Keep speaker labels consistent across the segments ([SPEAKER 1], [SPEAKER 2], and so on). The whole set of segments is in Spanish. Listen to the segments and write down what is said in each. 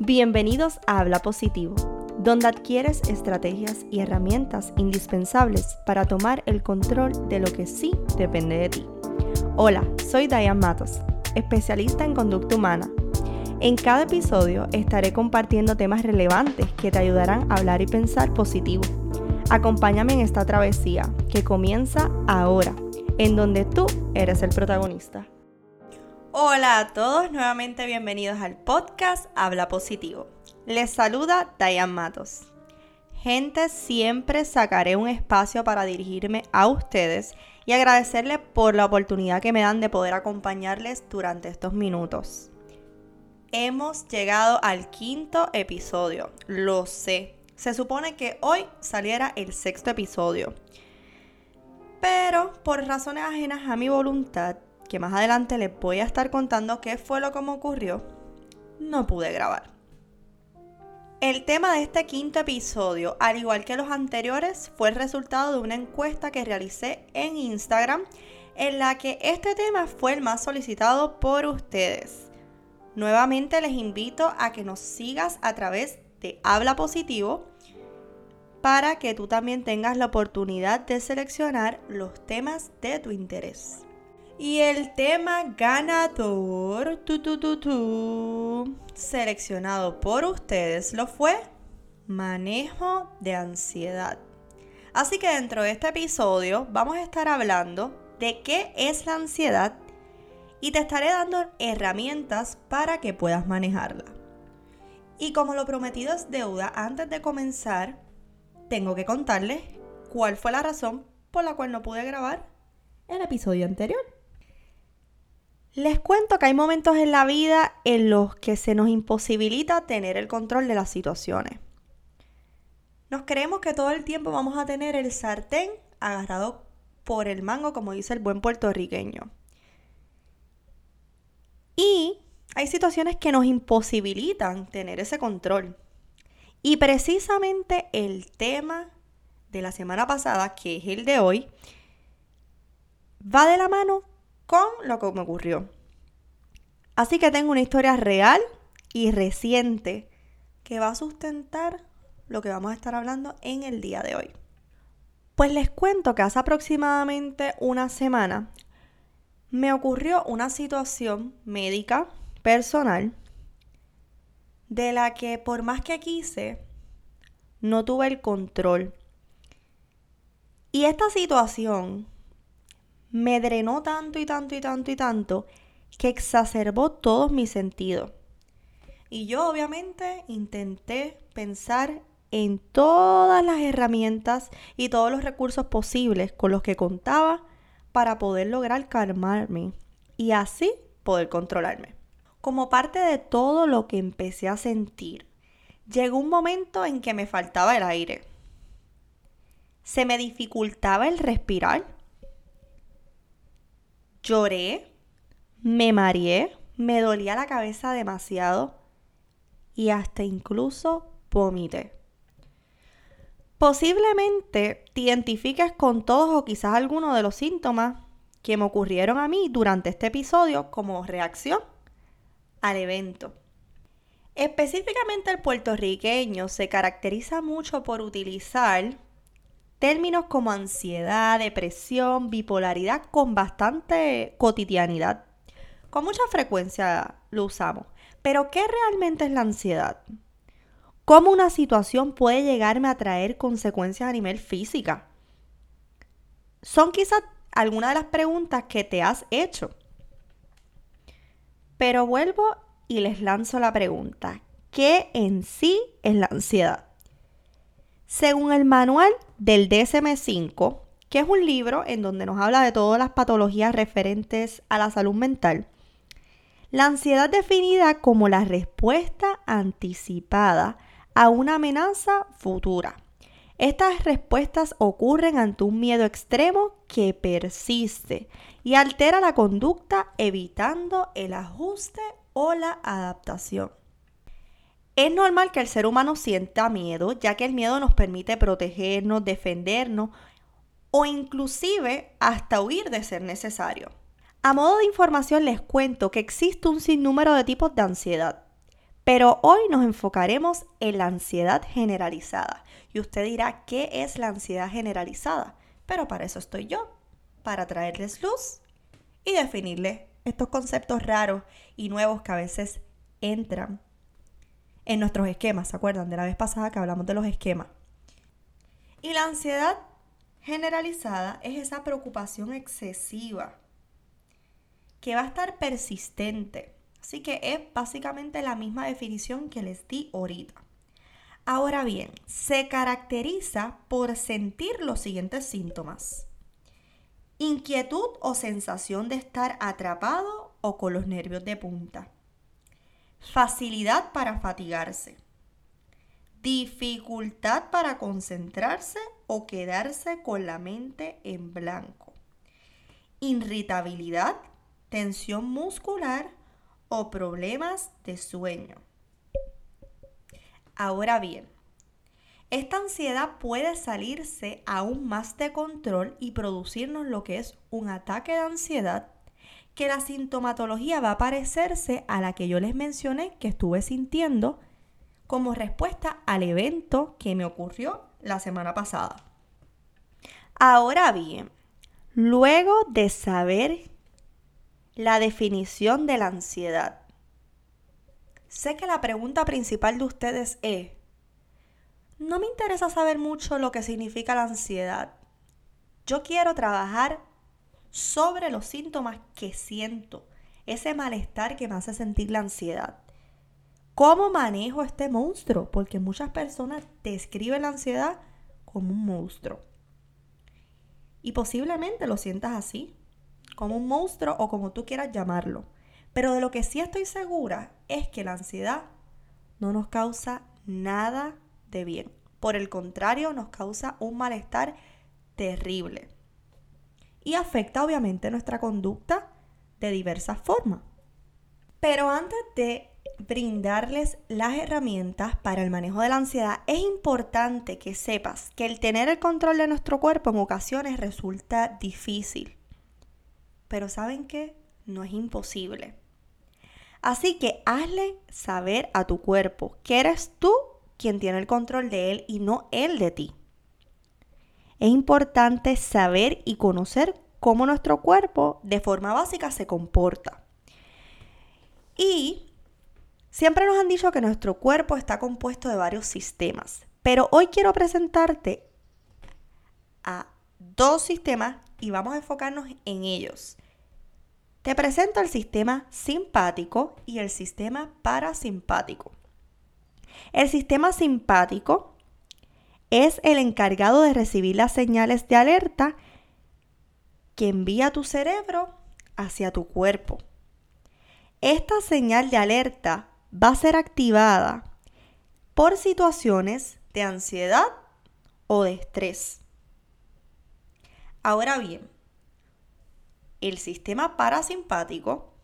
[SPEAKER 1] Bienvenidos a Habla Positivo, donde adquieres estrategias y herramientas indispensables para tomar el control de lo que sí depende de ti. Hola, soy Diane Matos, especialista en conducta humana. En cada episodio estaré compartiendo temas relevantes que te ayudarán a hablar y pensar positivo. Acompáñame en esta travesía que comienza ahora, en donde tú eres el protagonista. Hola a todos, nuevamente bienvenidos al podcast Habla Positivo. Les saluda Diane Matos. Gente, siempre sacaré un espacio para dirigirme a ustedes y agradecerles por la oportunidad que me dan de poder acompañarles durante estos minutos. Hemos llegado al quinto episodio, lo sé. Se supone que hoy saliera el sexto episodio. Pero por razones ajenas a mi voluntad, que más adelante les voy a estar contando qué fue lo que me ocurrió, no pude grabar. El tema de este quinto episodio, al igual que los anteriores, fue el resultado de una encuesta que realicé en Instagram en la que este tema fue el más solicitado por ustedes. Nuevamente les invito a que nos sigas a través de Habla Positivo para que tú también tengas la oportunidad de seleccionar los temas de tu interés. Y el tema ganador, seleccionado por ustedes, lo fue manejo de ansiedad. Así que dentro de este episodio vamos a estar hablando de qué es la ansiedad y te estaré dando herramientas para que puedas manejarla. Y como lo prometido es deuda, antes de comenzar, tengo que contarles cuál fue la razón por la cual no pude grabar el episodio anterior. Les cuento que hay momentos en la vida en los que se nos imposibilita tener el control de las situaciones. Nos creemos que todo el tiempo vamos a tener el sartén agarrado por el mango, como dice el buen puertorriqueño. Y hay situaciones que nos imposibilitan tener ese control. Y precisamente el tema de la semana pasada, que es el de hoy, va de la mano con lo que me ocurrió. Así que tengo una historia real y reciente que va a sustentar lo que vamos a estar hablando en el día de hoy. Pues les cuento que hace aproximadamente una semana me ocurrió una situación médica personal de la que por más que quise, no tuve el control. Y esta situación me drenó tanto y tanto y tanto y tanto que exacerbó todos mis sentidos. Y yo obviamente intenté pensar en todas las herramientas y todos los recursos posibles con los que contaba para poder lograr calmarme y así poder controlarme. Como parte de todo lo que empecé a sentir, llegó un momento en que me faltaba el aire. Se me dificultaba el respirar Lloré, me mareé, me dolía la cabeza demasiado y hasta incluso vomité. Posiblemente te identifiques con todos o quizás algunos de los síntomas que me ocurrieron a mí durante este episodio como reacción al evento. Específicamente el puertorriqueño se caracteriza mucho por utilizar Términos como ansiedad, depresión, bipolaridad con bastante cotidianidad. Con mucha frecuencia lo usamos. Pero ¿qué realmente es la ansiedad? ¿Cómo una situación puede llegarme a traer consecuencias a nivel física? Son quizás algunas de las preguntas que te has hecho. Pero vuelvo y les lanzo la pregunta. ¿Qué en sí es la ansiedad? Según el manual del DSM5, que es un libro en donde nos habla de todas las patologías referentes a la salud mental, la ansiedad definida como la respuesta anticipada a una amenaza futura. Estas respuestas ocurren ante un miedo extremo que persiste y altera la conducta evitando el ajuste o la adaptación. Es normal que el ser humano sienta miedo, ya que el miedo nos permite protegernos, defendernos o inclusive hasta huir de ser necesario. A modo de información les cuento que existe un sinnúmero de tipos de ansiedad, Pero hoy nos enfocaremos en la ansiedad generalizada. Y usted dirá, ¿qué es la ansiedad generalizada? Pero para eso estoy yo, para traerles luz y definirles estos conceptos raros y nuevos que a veces entran en nuestros esquemas. ¿Se acuerdan de la vez pasada que hablamos de los esquemas? Y la ansiedad generalizada es esa preocupación excesiva que va a estar persistente. Así que es básicamente la misma definición que les di ahorita. Ahora bien, se caracteriza por sentir los siguientes síntomas. Inquietud o sensación de estar atrapado o con los nervios de punta. Facilidad para fatigarse. Dificultad para concentrarse o quedarse con la mente en blanco. Irritabilidad, tensión muscular o problemas de sueño. Ahora bien, esta ansiedad puede salirse aún más de control y producirnos lo que es un ataque de ansiedad, que la sintomatología va a parecerse a la que yo les mencioné que estuve sintiendo como respuesta al evento que me ocurrió la semana pasada. Ahora bien, luego de saber la definición de la ansiedad. Sé que la pregunta principal de ustedes es, no me interesa saber mucho lo que significa la ansiedad. Yo quiero trabajar sobre los síntomas que siento, ese malestar que me hace sentir la ansiedad. ¿Cómo manejo este monstruo? Porque muchas personas describen la ansiedad como un monstruo. Y posiblemente lo sientas así como un monstruo o como tú quieras llamarlo. Pero de lo que sí estoy segura es que la ansiedad no nos causa nada de bien. Por el contrario, nos causa un malestar terrible. Y afecta obviamente nuestra conducta de diversas formas. Pero antes de brindarles las herramientas para el manejo de la ansiedad, es importante que sepas que el tener el control de nuestro cuerpo en ocasiones resulta difícil. Pero ¿saben qué? No es imposible. Así que hazle saber a tu cuerpo que eres tú quien tiene el control de él y no él de ti. Es importante saber y conocer cómo nuestro cuerpo de forma básica se comporta. Y siempre nos han dicho que nuestro cuerpo está compuesto de varios sistemas, pero hoy quiero presentarte a dos sistemas y vamos a enfocarnos en ellos. Te presento el sistema simpático y el sistema parasimpático. El sistema simpático es el encargado de recibir las señales de alerta que envía tu cerebro hacia tu cuerpo. Esta señal de alerta va a ser activada por situaciones de ansiedad o de estrés. Ahora bien, el sistema parasimpático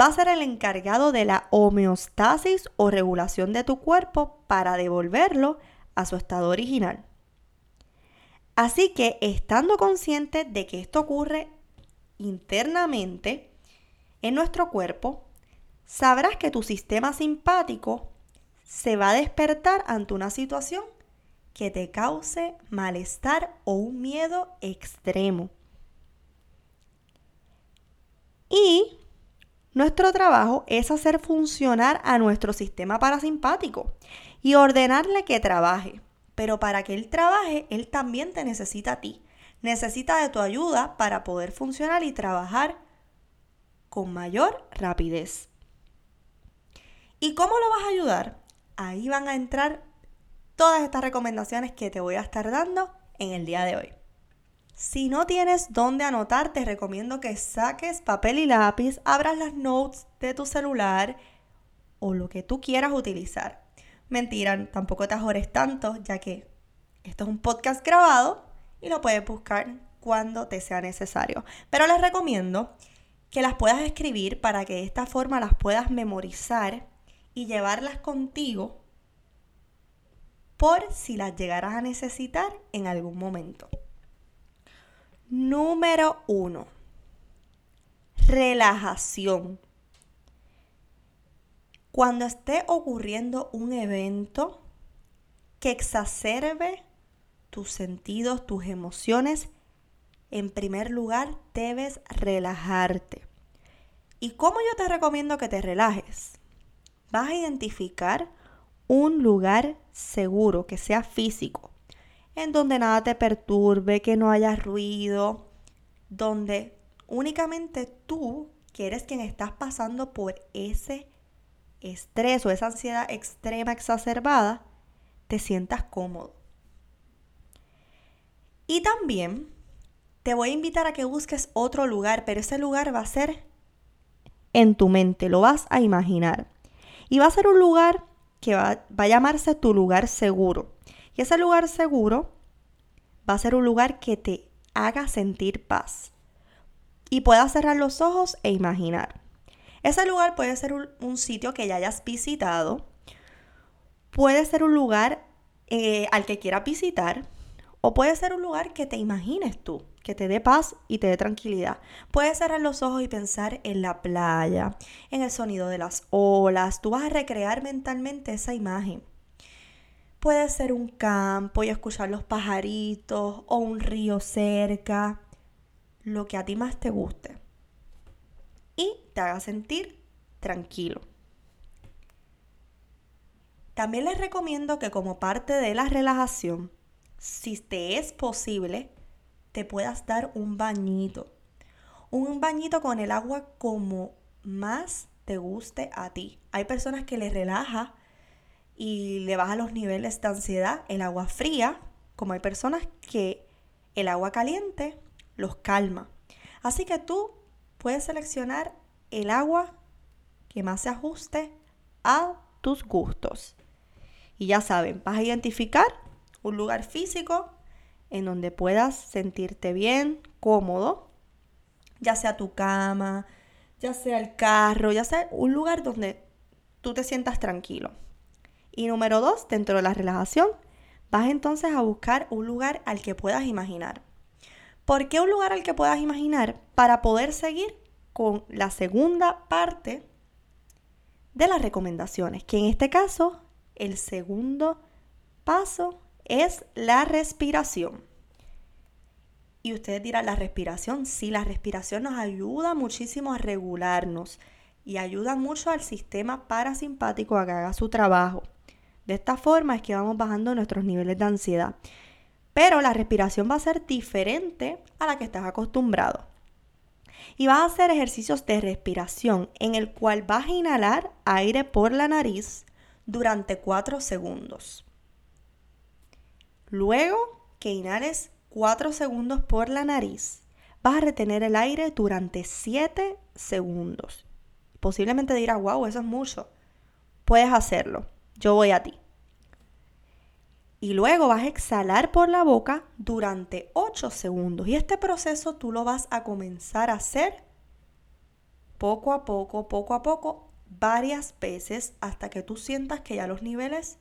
[SPEAKER 1] va a ser el encargado de la homeostasis o regulación de tu cuerpo para devolverlo a su estado original. Así que estando consciente de que esto ocurre internamente en nuestro cuerpo, sabrás que tu sistema simpático se va a despertar ante una situación que te cause malestar o un miedo extremo. Y nuestro trabajo es hacer funcionar a nuestro sistema parasimpático y ordenarle que trabaje. Pero para que él trabaje, él también te necesita a ti. Necesita de tu ayuda para poder funcionar y trabajar con mayor rapidez. ¿Y cómo lo vas a ayudar? Ahí van a entrar todas estas recomendaciones que te voy a estar dando en el día de hoy. Si no tienes dónde anotar, te recomiendo que saques papel y lápiz, abras las notes de tu celular o lo que tú quieras utilizar. Mentira, tampoco te ajores tanto, ya que esto es un podcast grabado y lo puedes buscar cuando te sea necesario. Pero les recomiendo que las puedas escribir para que de esta forma las puedas memorizar y llevarlas contigo por si las llegaras a necesitar en algún momento. Número uno, relajación. Cuando esté ocurriendo un evento que exacerbe tus sentidos, tus emociones, en primer lugar debes relajarte. ¿Y cómo yo te recomiendo que te relajes? Vas a identificar un lugar seguro, que sea físico, en donde nada te perturbe, que no haya ruido, donde únicamente tú, que eres quien estás pasando por ese estrés o esa ansiedad extrema exacerbada, te sientas cómodo. Y también te voy a invitar a que busques otro lugar, pero ese lugar va a ser en tu mente, lo vas a imaginar. Y va a ser un lugar que va, va, a llamarse tu lugar seguro. Y ese lugar seguro va a ser un lugar que te haga sentir paz. Y puedas cerrar los ojos e imaginar. Ese lugar puede ser un, sitio que ya hayas visitado, puede ser un lugar eh, al que quieras visitar, o puede ser un lugar que te imagines tú, que te dé paz y te dé tranquilidad. Puedes cerrar los ojos y pensar en la playa, en el sonido de las olas. Tú vas a recrear mentalmente esa imagen. Puede ser un campo y escuchar los pajaritos o un río cerca, lo que a ti más te guste te haga sentir tranquilo. También les recomiendo que como parte de la relajación, si te es posible, te puedas dar un bañito. Un bañito con el agua como más te guste a ti. Hay personas que les relaja y le baja los niveles de ansiedad el agua fría, como hay personas que el agua caliente los calma. Así que tú puedes seleccionar el agua que más se ajuste a tus gustos. Y ya saben, vas a identificar un lugar físico en donde puedas sentirte bien, cómodo, ya sea tu cama, ya sea el carro, ya sea un lugar donde tú te sientas tranquilo. Y número dos, dentro de la relajación, vas entonces a buscar un lugar al que puedas imaginar. ¿Por qué un lugar al que puedas imaginar? Para poder seguir con la segunda parte de las recomendaciones, que en este caso el segundo paso es la respiración. Y ustedes dirán, la respiración, sí, la respiración nos ayuda muchísimo a regularnos y ayuda mucho al sistema parasimpático a que haga su trabajo. De esta forma es que vamos bajando nuestros niveles de ansiedad. Pero la respiración va a ser diferente a la que estás acostumbrado. Y vas a hacer ejercicios de respiración en el cual vas a inhalar aire por la nariz durante 4 segundos. Luego que inhales 4 segundos por la nariz, vas a retener el aire durante 7 segundos. Posiblemente dirás, wow, eso es mucho. Puedes hacerlo. Yo voy a ti y luego vas a exhalar por la boca durante 8 segundos. Y este proceso tú lo vas a comenzar a hacer poco a poco, poco a poco, varias veces hasta que tú sientas que ya los niveles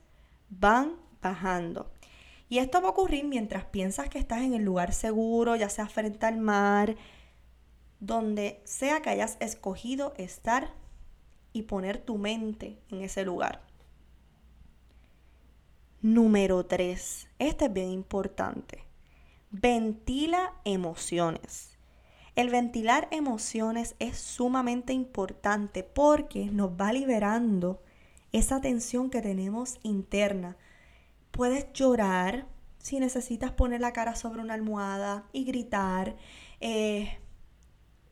[SPEAKER 1] van bajando. Y esto va a ocurrir mientras piensas que estás en el lugar seguro, ya sea frente al mar, donde sea que hayas escogido estar y poner tu mente en ese lugar. Número 3. Este es bien importante. Ventila emociones. El ventilar emociones es sumamente importante porque nos va liberando esa tensión que tenemos interna. Puedes llorar si necesitas poner la cara sobre una almohada y gritar. Eh,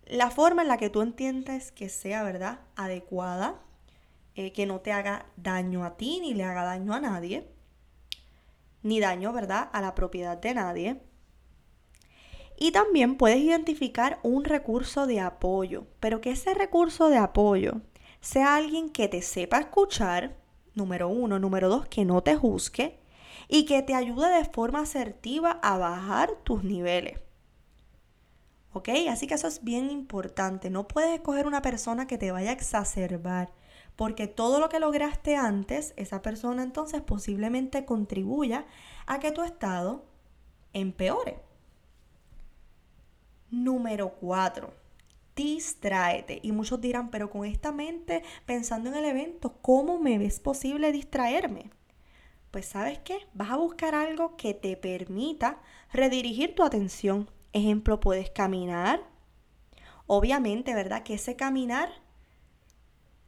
[SPEAKER 1] la forma en la que tú entiendes que sea, ¿verdad? Adecuada, eh, que no te haga daño a ti ni le haga daño a nadie ni daño, ¿verdad?, a la propiedad de nadie. Y también puedes identificar un recurso de apoyo, pero que ese recurso de apoyo sea alguien que te sepa escuchar, número uno, número dos, que no te juzgue y que te ayude de forma asertiva a bajar tus niveles. ¿Ok? Así que eso es bien importante. No puedes escoger una persona que te vaya a exacerbar porque todo lo que lograste antes, esa persona entonces posiblemente contribuya a que tu estado empeore. Número 4. distráete. Y muchos dirán, pero con esta mente pensando en el evento, ¿cómo me es posible distraerme? Pues sabes qué, vas a buscar algo que te permita redirigir tu atención. Ejemplo, puedes caminar. Obviamente, ¿verdad? Que ese caminar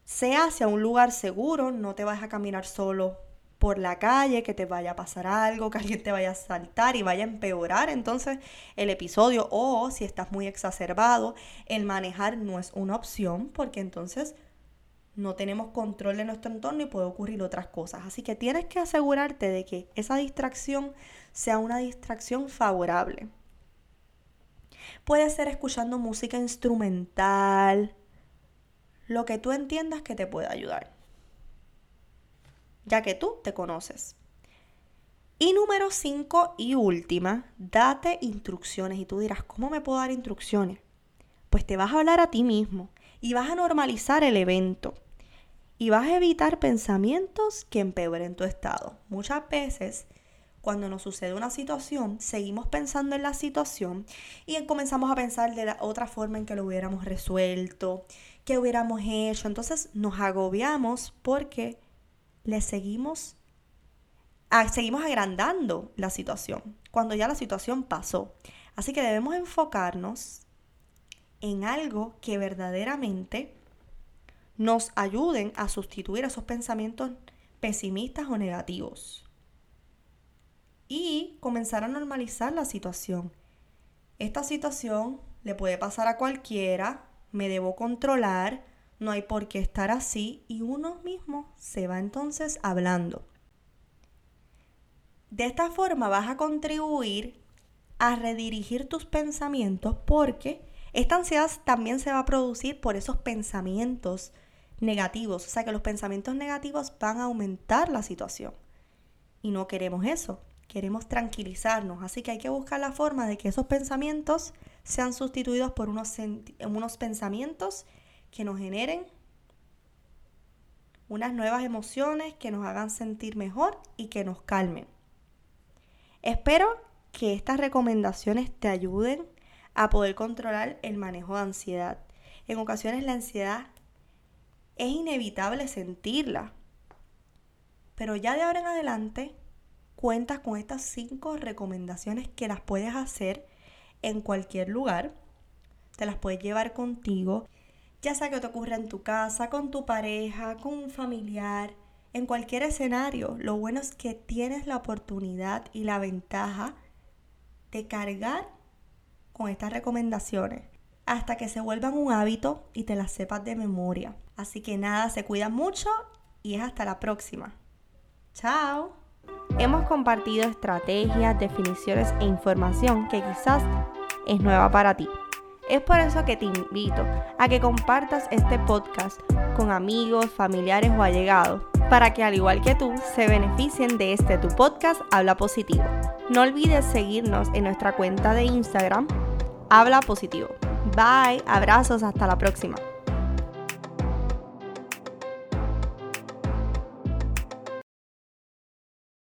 [SPEAKER 1] sea hacia un lugar seguro, no te vas a caminar solo por la calle, que te vaya a pasar algo, que alguien te vaya a saltar y vaya a empeorar entonces el episodio. O si estás muy exacerbado, el manejar no es una opción porque entonces no tenemos control de nuestro entorno y puede ocurrir otras cosas. Así que tienes que asegurarte de que esa distracción sea una distracción favorable. Puede ser escuchando música instrumental, lo que tú entiendas que te pueda ayudar ya que tú te conoces. Y número 5 y última, date instrucciones. Y tú dirás, ¿cómo me puedo dar instrucciones? Pues te vas a hablar a ti mismo y vas a normalizar el evento. Y vas a evitar pensamientos que empeoren tu estado. Muchas veces, cuando nos sucede una situación, seguimos pensando en la situación y comenzamos a pensar de la otra forma en que lo hubiéramos resuelto, que hubiéramos hecho. Entonces nos agobiamos porque le seguimos, seguimos agrandando la situación, cuando ya la situación pasó. Así que debemos enfocarnos en algo que verdaderamente nos ayuden a sustituir esos pensamientos pesimistas o negativos. Y comenzar a normalizar la situación. Esta situación le puede pasar a cualquiera, me debo controlar, no hay por qué estar así y uno mismo se va entonces hablando. De esta forma vas a contribuir a redirigir tus pensamientos porque esta ansiedad también se va a producir por esos pensamientos negativos. O sea que los pensamientos negativos van a aumentar la situación. Y no queremos eso. Queremos tranquilizarnos. Así que hay que buscar la forma de que esos pensamientos sean sustituidos por unos, unos pensamientos que nos generen unas nuevas emociones que nos hagan sentir mejor y que nos calmen. Espero que estas recomendaciones te ayuden a poder controlar el manejo de ansiedad. En ocasiones la ansiedad es inevitable sentirla, pero ya de ahora en adelante cuentas con estas cinco recomendaciones que las puedes hacer en cualquier lugar, te las puedes llevar contigo ya sea que te ocurra en tu casa, con tu pareja, con un familiar, en cualquier escenario. Lo bueno es que tienes la oportunidad y la ventaja de cargar con estas recomendaciones hasta que se vuelvan un hábito y te las sepas de memoria. Así que nada, se cuida mucho y es hasta la próxima. Chao. Hemos compartido estrategias, definiciones e información que quizás es nueva para ti. Es por eso que te invito a que compartas este podcast con amigos, familiares o allegados, para que al igual que tú se beneficien de este tu podcast Habla Positivo. No olvides seguirnos en nuestra cuenta de Instagram, Habla Positivo. Bye, abrazos, hasta la próxima.